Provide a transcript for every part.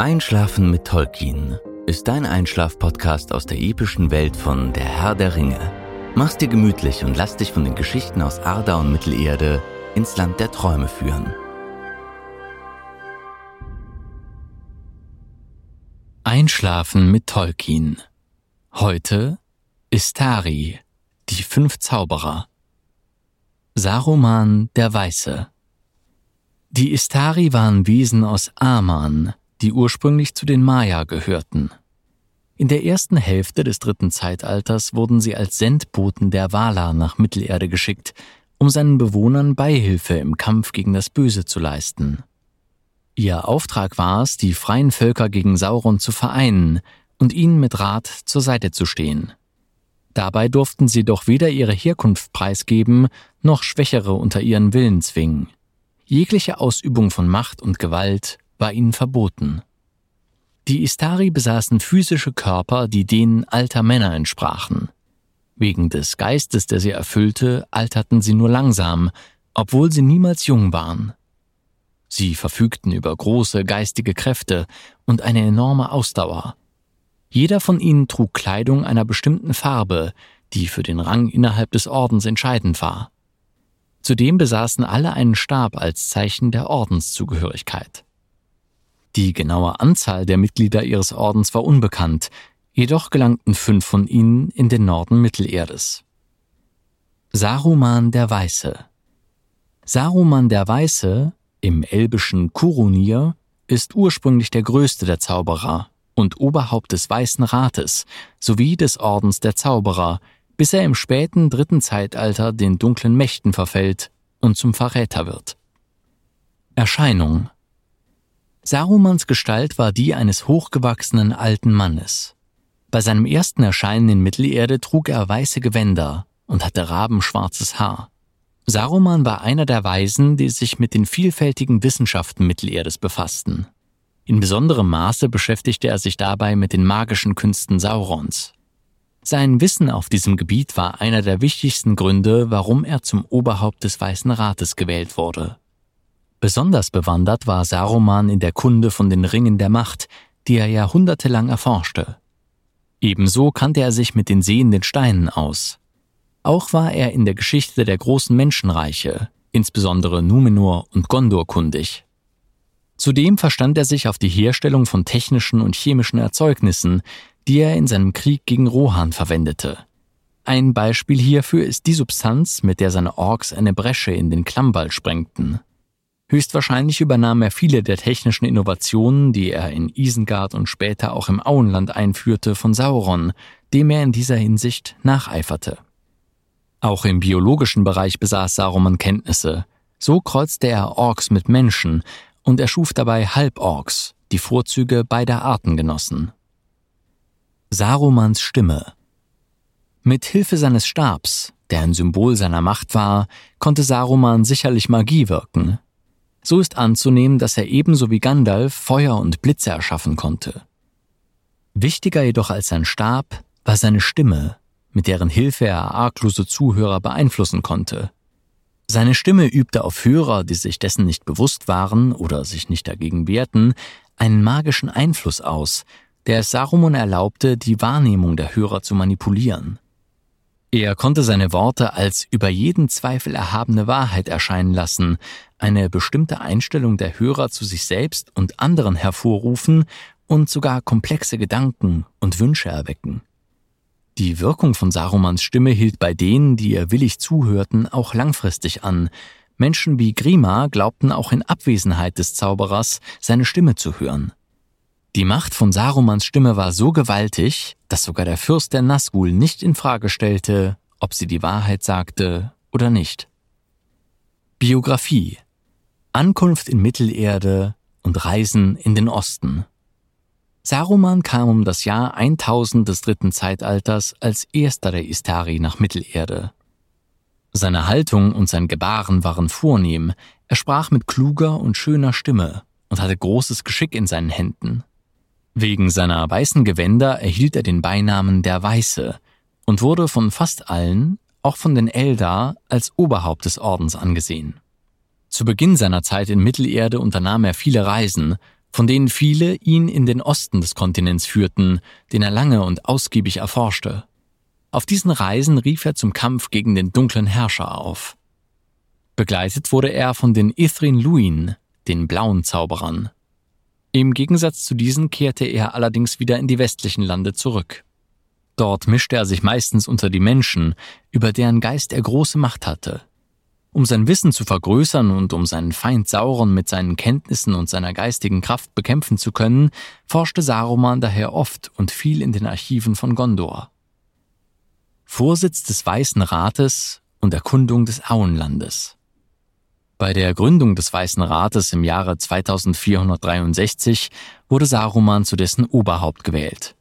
Einschlafen mit Tolkien ist dein Einschlaf-Podcast aus der epischen Welt von Der Herr der Ringe. Mach's dir gemütlich und lass dich von den Geschichten aus Arda und Mittelerde ins Land der Träume führen. Einschlafen mit Tolkien. Heute Istari, die fünf Zauberer. Saruman der Weiße. Die Istari waren Wesen aus Aman, die ursprünglich zu den Maya gehörten. In der ersten Hälfte des dritten Zeitalters wurden sie als Sendboten der Valar nach Mittelerde geschickt, um seinen Bewohnern Beihilfe im Kampf gegen das Böse zu leisten. Ihr Auftrag war es, die freien Völker gegen Sauron zu vereinen und ihnen mit Rat zur Seite zu stehen. Dabei durften sie doch weder ihre Herkunft preisgeben, noch Schwächere unter ihren Willen zwingen. Jegliche Ausübung von Macht und Gewalt war ihnen verboten. Die Istari besaßen physische Körper, die denen alter Männer entsprachen. Wegen des Geistes, der sie erfüllte, alterten sie nur langsam, obwohl sie niemals jung waren. Sie verfügten über große geistige Kräfte und eine enorme Ausdauer. Jeder von ihnen trug Kleidung einer bestimmten Farbe, die für den Rang innerhalb des Ordens entscheidend war. Zudem besaßen alle einen Stab als Zeichen der Ordenszugehörigkeit. Die genaue Anzahl der Mitglieder ihres Ordens war unbekannt, jedoch gelangten fünf von ihnen in den Norden Mittelerdes. Saruman der Weiße Saruman der Weiße, im elbischen Kurunir, ist ursprünglich der größte der Zauberer und Oberhaupt des Weißen Rates sowie des Ordens der Zauberer, bis er im späten dritten Zeitalter den dunklen Mächten verfällt und zum Verräter wird. Erscheinung Sarumans Gestalt war die eines hochgewachsenen alten Mannes. Bei seinem ersten Erscheinen in Mittelerde trug er weiße Gewänder und hatte rabenschwarzes Haar. Saruman war einer der Weisen, die sich mit den vielfältigen Wissenschaften Mittelerdes befassten. In besonderem Maße beschäftigte er sich dabei mit den magischen Künsten Saurons. Sein Wissen auf diesem Gebiet war einer der wichtigsten Gründe, warum er zum Oberhaupt des Weißen Rates gewählt wurde. Besonders bewandert war Saruman in der Kunde von den Ringen der Macht, die er jahrhundertelang erforschte. Ebenso kannte er sich mit den sehenden Steinen aus. Auch war er in der Geschichte der großen Menschenreiche, insbesondere Numenor und Gondor kundig. Zudem verstand er sich auf die Herstellung von technischen und chemischen Erzeugnissen, die er in seinem Krieg gegen Rohan verwendete. Ein Beispiel hierfür ist die Substanz, mit der seine Orks eine Bresche in den Klammball sprengten. Höchstwahrscheinlich übernahm er viele der technischen Innovationen, die er in Isengard und später auch im Auenland einführte, von Sauron, dem er in dieser Hinsicht nacheiferte. Auch im biologischen Bereich besaß Saruman Kenntnisse. So kreuzte er Orks mit Menschen und erschuf dabei Halborks, die Vorzüge beider Arten genossen. Sarumans Stimme Mit Hilfe seines Stabs, der ein Symbol seiner Macht war, konnte Saruman sicherlich Magie wirken, so ist anzunehmen, dass er ebenso wie Gandalf Feuer und Blitze erschaffen konnte. Wichtiger jedoch als sein Stab war seine Stimme, mit deren Hilfe er arglose Zuhörer beeinflussen konnte. Seine Stimme übte auf Hörer, die sich dessen nicht bewusst waren oder sich nicht dagegen wehrten, einen magischen Einfluss aus, der es Saruman erlaubte, die Wahrnehmung der Hörer zu manipulieren. Er konnte seine Worte als über jeden Zweifel erhabene Wahrheit erscheinen lassen, eine bestimmte Einstellung der Hörer zu sich selbst und anderen hervorrufen und sogar komplexe Gedanken und Wünsche erwecken. Die Wirkung von Sarumans Stimme hielt bei denen, die ihr willig zuhörten, auch langfristig an. Menschen wie Grima glaubten auch in Abwesenheit des Zauberers seine Stimme zu hören. Die Macht von Sarumans Stimme war so gewaltig, dass sogar der Fürst der Nazgul nicht in Frage stellte, ob sie die Wahrheit sagte oder nicht. Biografie Ankunft in Mittelerde und Reisen in den Osten. Saruman kam um das Jahr 1000 des dritten Zeitalters als erster der Istari nach Mittelerde. Seine Haltung und sein Gebaren waren vornehm, er sprach mit kluger und schöner Stimme und hatte großes Geschick in seinen Händen. Wegen seiner weißen Gewänder erhielt er den Beinamen der Weiße und wurde von fast allen, auch von den Eldar, als Oberhaupt des Ordens angesehen. Zu Beginn seiner Zeit in Mittelerde unternahm er viele Reisen, von denen viele ihn in den Osten des Kontinents führten, den er lange und ausgiebig erforschte. Auf diesen Reisen rief er zum Kampf gegen den dunklen Herrscher auf. Begleitet wurde er von den Ithrin Luin, den blauen Zauberern. Im Gegensatz zu diesen kehrte er allerdings wieder in die westlichen Lande zurück. Dort mischte er sich meistens unter die Menschen, über deren Geist er große Macht hatte. Um sein Wissen zu vergrößern und um seinen Feind Sauron mit seinen Kenntnissen und seiner geistigen Kraft bekämpfen zu können, forschte Saruman daher oft und viel in den Archiven von Gondor. Vorsitz des Weißen Rates und Erkundung des Auenlandes. Bei der Gründung des Weißen Rates im Jahre 2463 wurde Saruman zu dessen Oberhaupt gewählt.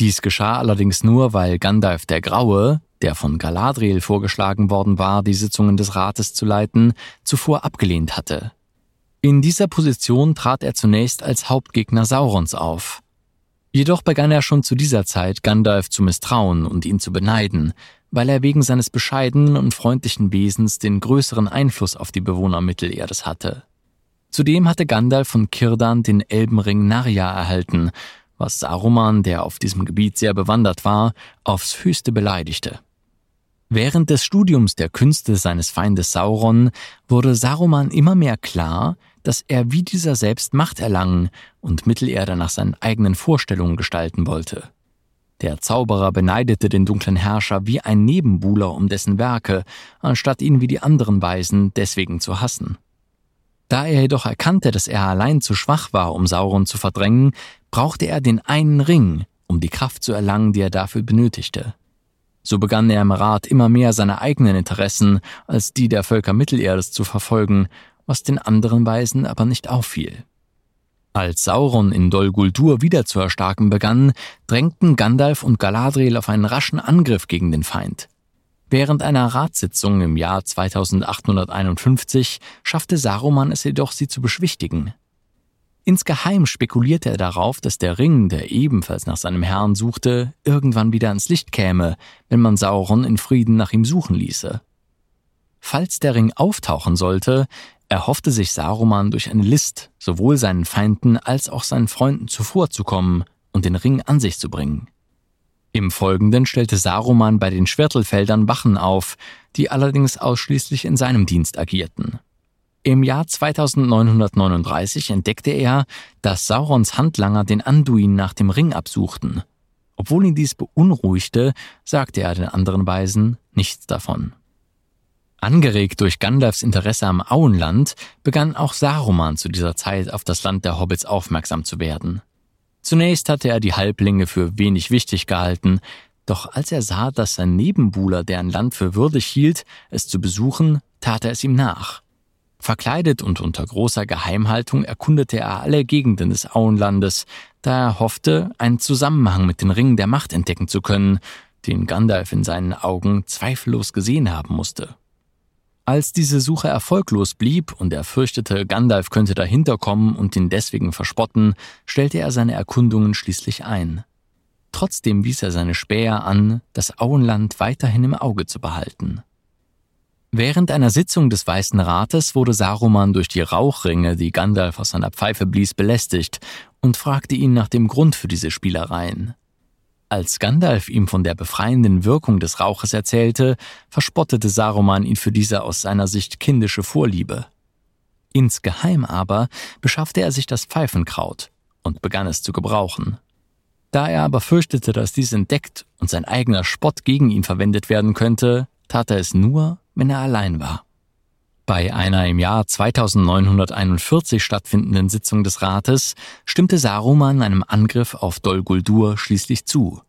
Dies geschah allerdings nur, weil Gandalf der Graue, der von Galadriel vorgeschlagen worden war, die Sitzungen des Rates zu leiten, zuvor abgelehnt hatte. In dieser Position trat er zunächst als Hauptgegner Saurons auf. Jedoch begann er schon zu dieser Zeit Gandalf zu misstrauen und ihn zu beneiden, weil er wegen seines bescheidenen und freundlichen Wesens den größeren Einfluss auf die Bewohner Mittelerdes hatte. Zudem hatte Gandalf von Kirdan den Elbenring Narja erhalten, was Saruman, der auf diesem Gebiet sehr bewandert war, aufs höchste beleidigte. Während des Studiums der Künste seines Feindes Sauron wurde Saruman immer mehr klar, dass er wie dieser selbst Macht erlangen und Mittelerde nach seinen eigenen Vorstellungen gestalten wollte. Der Zauberer beneidete den dunklen Herrscher wie ein Nebenbuhler um dessen Werke, anstatt ihn wie die anderen Weisen deswegen zu hassen. Da er jedoch erkannte, dass er allein zu schwach war, um Sauron zu verdrängen, brauchte er den einen Ring, um die Kraft zu erlangen, die er dafür benötigte. So begann er im Rat immer mehr seine eigenen Interessen als die der Völker Mittelerdes zu verfolgen, was den anderen Weisen aber nicht auffiel. Als Sauron in Dol Guldur wieder zu erstarken begann, drängten Gandalf und Galadriel auf einen raschen Angriff gegen den Feind. Während einer Ratssitzung im Jahr 2851 schaffte Saruman es jedoch, sie zu beschwichtigen. Insgeheim spekulierte er darauf, dass der Ring, der ebenfalls nach seinem Herrn suchte, irgendwann wieder ans Licht käme, wenn man Sauron in Frieden nach ihm suchen ließe. Falls der Ring auftauchen sollte, erhoffte sich Saruman durch eine List sowohl seinen Feinden als auch seinen Freunden zuvorzukommen und den Ring an sich zu bringen. Im Folgenden stellte Saruman bei den Schwertelfeldern Wachen auf, die allerdings ausschließlich in seinem Dienst agierten. Im Jahr 2939 entdeckte er, dass Saurons Handlanger den Anduin nach dem Ring absuchten. Obwohl ihn dies beunruhigte, sagte er den anderen Weisen nichts davon. Angeregt durch Gandalfs Interesse am Auenland begann auch Saruman zu dieser Zeit auf das Land der Hobbits aufmerksam zu werden. Zunächst hatte er die Halblinge für wenig wichtig gehalten, doch als er sah, dass sein Nebenbuhler deren Land für würdig hielt, es zu besuchen, tat er es ihm nach. Verkleidet und unter großer Geheimhaltung erkundete er alle Gegenden des Auenlandes, da er hoffte, einen Zusammenhang mit den Ringen der Macht entdecken zu können, den Gandalf in seinen Augen zweifellos gesehen haben musste. Als diese Suche erfolglos blieb und er fürchtete, Gandalf könnte dahinter kommen und ihn deswegen verspotten, stellte er seine Erkundungen schließlich ein. Trotzdem wies er seine Späher an, das Auenland weiterhin im Auge zu behalten. Während einer Sitzung des Weißen Rates wurde Saruman durch die Rauchringe, die Gandalf aus seiner Pfeife blies, belästigt und fragte ihn nach dem Grund für diese Spielereien. Als Gandalf ihm von der befreienden Wirkung des Rauches erzählte, verspottete Saruman ihn für diese aus seiner Sicht kindische Vorliebe. Insgeheim aber beschaffte er sich das Pfeifenkraut und begann es zu gebrauchen. Da er aber fürchtete, dass dies entdeckt und sein eigener Spott gegen ihn verwendet werden könnte, tat er es nur, wenn er allein war. Bei einer im Jahr 2941 stattfindenden Sitzung des Rates stimmte Saruman einem Angriff auf Dol Guldur schließlich zu.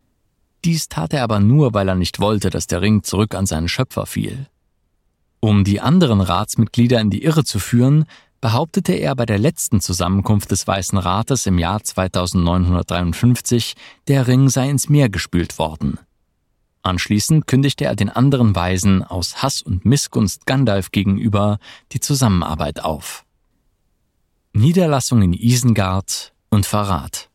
Dies tat er aber nur, weil er nicht wollte, dass der Ring zurück an seinen Schöpfer fiel. Um die anderen Ratsmitglieder in die Irre zu führen, behauptete er bei der letzten Zusammenkunft des Weißen Rates im Jahr 2953, der Ring sei ins Meer gespült worden. Anschließend kündigte er den anderen Weisen aus Hass und Missgunst Gandalf gegenüber die Zusammenarbeit auf. Niederlassung in Isengard und Verrat.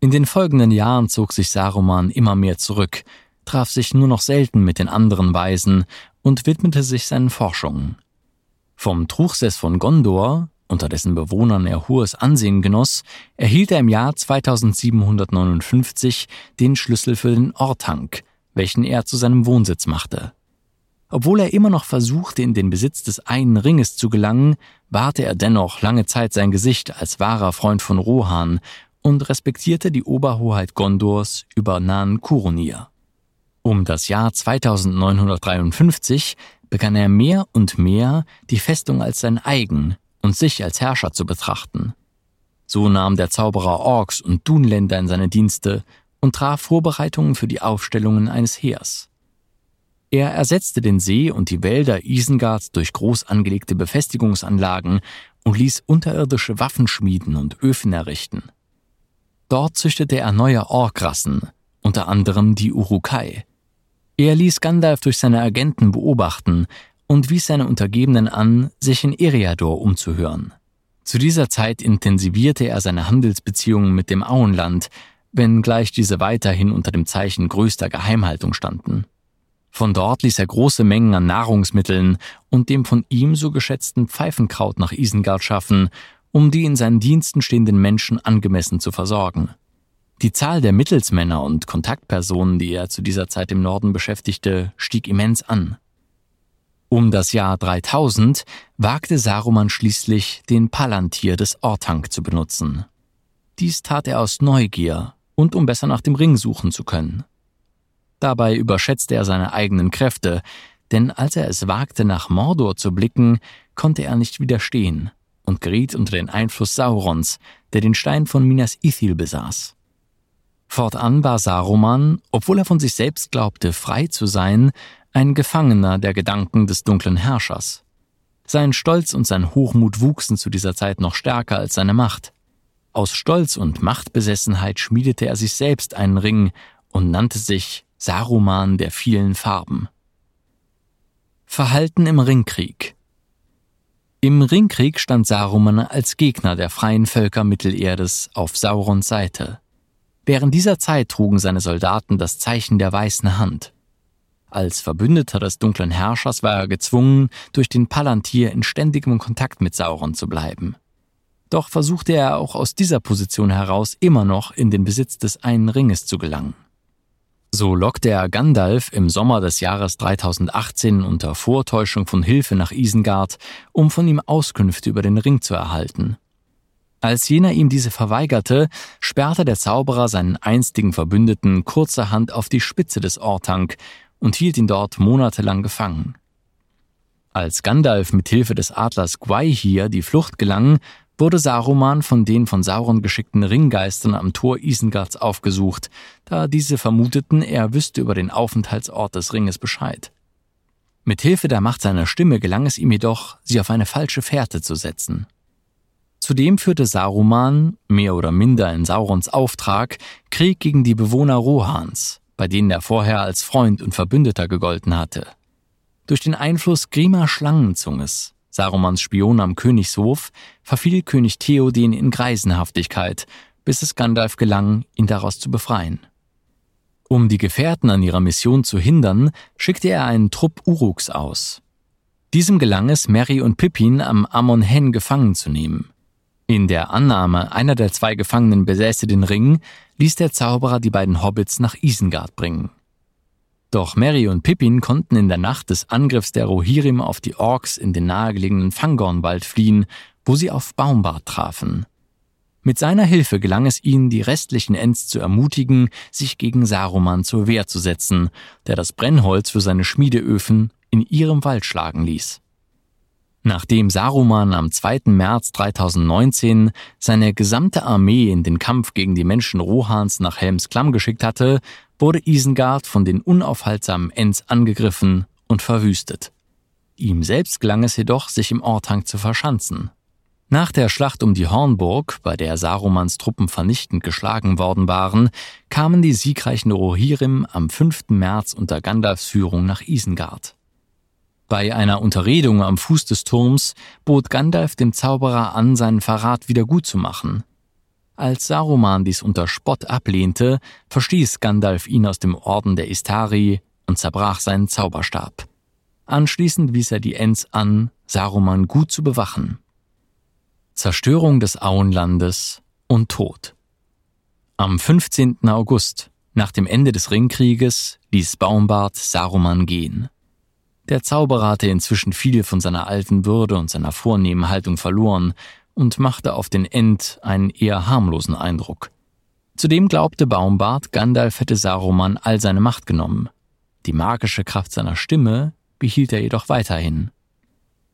In den folgenden Jahren zog sich Saruman immer mehr zurück, traf sich nur noch selten mit den anderen Weisen und widmete sich seinen Forschungen. Vom Truchsess von Gondor, unter dessen Bewohnern er hohes Ansehen genoss, erhielt er im Jahr 2759 den Schlüssel für den Ortank, welchen er zu seinem Wohnsitz machte. Obwohl er immer noch versuchte, in den Besitz des einen Ringes zu gelangen, wahrte er dennoch lange Zeit sein Gesicht als wahrer Freund von Rohan und respektierte die Oberhoheit Gondors über nahen Kurunir. Um das Jahr 2953 begann er mehr und mehr die Festung als sein eigen und sich als Herrscher zu betrachten. So nahm der Zauberer Orks und Dunländer in seine Dienste und traf Vorbereitungen für die Aufstellungen eines Heers. Er ersetzte den See und die Wälder Isengards durch groß angelegte Befestigungsanlagen und ließ unterirdische Waffenschmieden und Öfen errichten. Dort züchtete er neue Orkrassen, unter anderem die Urukai. Er ließ Gandalf durch seine Agenten beobachten und wies seine Untergebenen an, sich in Eriador umzuhören. Zu dieser Zeit intensivierte er seine Handelsbeziehungen mit dem Auenland, wenngleich diese weiterhin unter dem Zeichen größter Geheimhaltung standen. Von dort ließ er große Mengen an Nahrungsmitteln und dem von ihm so geschätzten Pfeifenkraut nach Isengard schaffen, um die in seinen Diensten stehenden Menschen angemessen zu versorgen. Die Zahl der Mittelsmänner und Kontaktpersonen, die er zu dieser Zeit im Norden beschäftigte, stieg immens an. Um das Jahr 3000 wagte Saruman schließlich, den Palantir des Ortank zu benutzen. Dies tat er aus Neugier und um besser nach dem Ring suchen zu können. Dabei überschätzte er seine eigenen Kräfte, denn als er es wagte, nach Mordor zu blicken, konnte er nicht widerstehen und geriet unter den Einfluss Saurons, der den Stein von Minas Ithil besaß. Fortan war Saruman, obwohl er von sich selbst glaubte, frei zu sein, ein Gefangener der Gedanken des dunklen Herrschers. Sein Stolz und sein Hochmut wuchsen zu dieser Zeit noch stärker als seine Macht. Aus Stolz und Machtbesessenheit schmiedete er sich selbst einen Ring und nannte sich Saruman der vielen Farben. Verhalten im Ringkrieg Im Ringkrieg stand Saruman als Gegner der freien Völker Mittelerdes auf Saurons Seite. Während dieser Zeit trugen seine Soldaten das Zeichen der weißen Hand. Als Verbündeter des dunklen Herrschers war er gezwungen, durch den Palantir in ständigem Kontakt mit Sauron zu bleiben. Doch versuchte er auch aus dieser Position heraus immer noch in den Besitz des einen Ringes zu gelangen. So lockte er Gandalf im Sommer des Jahres 3018 unter Vortäuschung von Hilfe nach Isengard, um von ihm Auskünfte über den Ring zu erhalten. Als jener ihm diese verweigerte, sperrte der Zauberer seinen einstigen Verbündeten kurzerhand auf die Spitze des Ortank und hielt ihn dort monatelang gefangen. Als Gandalf mit Hilfe des Adlers Gwaihir die Flucht gelang, wurde Saruman von den von Sauron geschickten Ringgeistern am Tor Isengards aufgesucht, da diese vermuteten, er wüsste über den Aufenthaltsort des Ringes Bescheid. Mit Hilfe der Macht seiner Stimme gelang es ihm jedoch, sie auf eine falsche Fährte zu setzen. Zudem führte Saruman, mehr oder minder in Saurons Auftrag, Krieg gegen die Bewohner Rohans, bei denen er vorher als Freund und Verbündeter gegolten hatte. Durch den Einfluss Grima Schlangenzunges, Sarumans Spion am Königshof, verfiel König Theoden in Greisenhaftigkeit, bis es Gandalf gelang, ihn daraus zu befreien. Um die Gefährten an ihrer Mission zu hindern, schickte er einen Trupp Uruks aus. Diesem gelang es, Merry und Pippin am Amon Hen gefangen zu nehmen. In der Annahme, einer der zwei Gefangenen besäße den Ring, ließ der Zauberer die beiden Hobbits nach Isengard bringen. Doch Merry und Pippin konnten in der Nacht des Angriffs der Rohirrim auf die Orks in den nahegelegenen Fangornwald fliehen, wo sie auf Baumbart trafen. Mit seiner Hilfe gelang es ihnen, die restlichen Ents zu ermutigen, sich gegen Saruman zur Wehr zu setzen, der das Brennholz für seine Schmiedeöfen in ihrem Wald schlagen ließ. Nachdem Saruman am 2. März 3019 seine gesamte Armee in den Kampf gegen die Menschen Rohans nach Helms Klamm geschickt hatte, wurde Isengard von den unaufhaltsamen Ents angegriffen und verwüstet. Ihm selbst gelang es jedoch, sich im Orthang zu verschanzen. Nach der Schlacht um die Hornburg, bei der Sarumans Truppen vernichtend geschlagen worden waren, kamen die siegreichen Rohirrim am 5. März unter Gandalfs Führung nach Isengard. Bei einer Unterredung am Fuß des Turms bot Gandalf dem Zauberer an, seinen Verrat wieder gut zu machen. Als Saruman dies unter Spott ablehnte, verstieß Gandalf ihn aus dem Orden der Istari und zerbrach seinen Zauberstab. Anschließend wies er die Ents an, Saruman gut zu bewachen. Zerstörung des Auenlandes und Tod. Am 15. August, nach dem Ende des Ringkrieges, ließ Baumbart Saruman gehen. Der Zauberer hatte inzwischen viel von seiner alten Würde und seiner vornehmen Haltung verloren und machte auf den End einen eher harmlosen Eindruck. Zudem glaubte Baumbart, Gandalf hätte Saruman all seine Macht genommen. Die magische Kraft seiner Stimme behielt er jedoch weiterhin.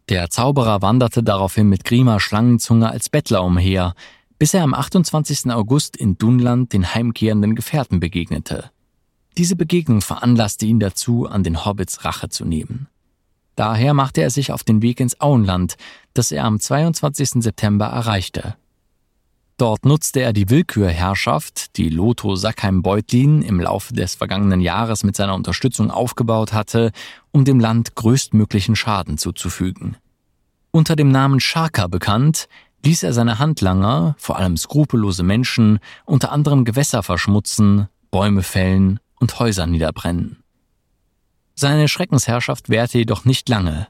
Der Zauberer wanderte daraufhin mit Grima Schlangenzunge als Bettler umher, bis er am 28. August in Dunland den heimkehrenden Gefährten begegnete. Diese Begegnung veranlasste ihn dazu, an den Hobbits Rache zu nehmen. Daher machte er sich auf den Weg ins Auenland, das er am 22. September erreichte. Dort nutzte er die Willkürherrschaft, die Lotho Sackheim-Beutlin im Laufe des vergangenen Jahres mit seiner Unterstützung aufgebaut hatte, um dem Land größtmöglichen Schaden zuzufügen. Unter dem Namen Shaka bekannt, ließ er seine Handlanger, vor allem skrupellose Menschen, unter anderem Gewässer verschmutzen, Bäume fällen und Häuser niederbrennen. Seine Schreckensherrschaft währte jedoch nicht lange.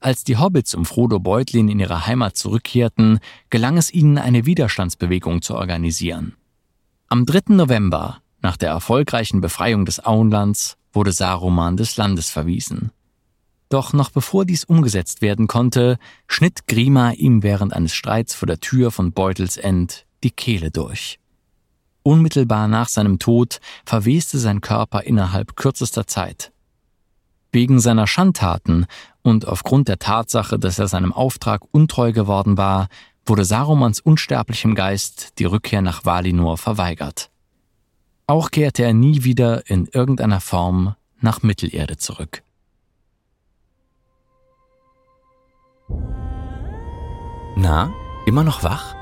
Als die Hobbits um Frodo Beutlin in ihre Heimat zurückkehrten, gelang es ihnen, eine Widerstandsbewegung zu organisieren. Am 3. November, nach der erfolgreichen Befreiung des Auenlands, wurde Saruman des Landes verwiesen. Doch noch bevor dies umgesetzt werden konnte, schnitt Grima ihm während eines Streits vor der Tür von Beutels End die Kehle durch. Unmittelbar nach seinem Tod verweste sein Körper innerhalb kürzester Zeit. Wegen seiner Schandtaten und aufgrund der Tatsache, dass er seinem Auftrag untreu geworden war, wurde Sarumans unsterblichem Geist die Rückkehr nach Valinor verweigert. Auch kehrte er nie wieder in irgendeiner Form nach Mittelerde zurück. Na, immer noch wach?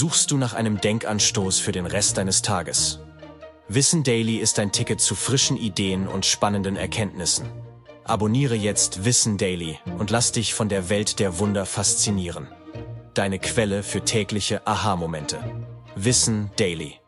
Suchst du nach einem Denkanstoß für den Rest deines Tages? Wissen Daily ist ein Ticket zu frischen Ideen und spannenden Erkenntnissen. Abonniere jetzt Wissen Daily und lass dich von der Welt der Wunder faszinieren. Deine Quelle für tägliche Aha-Momente. Wissen Daily.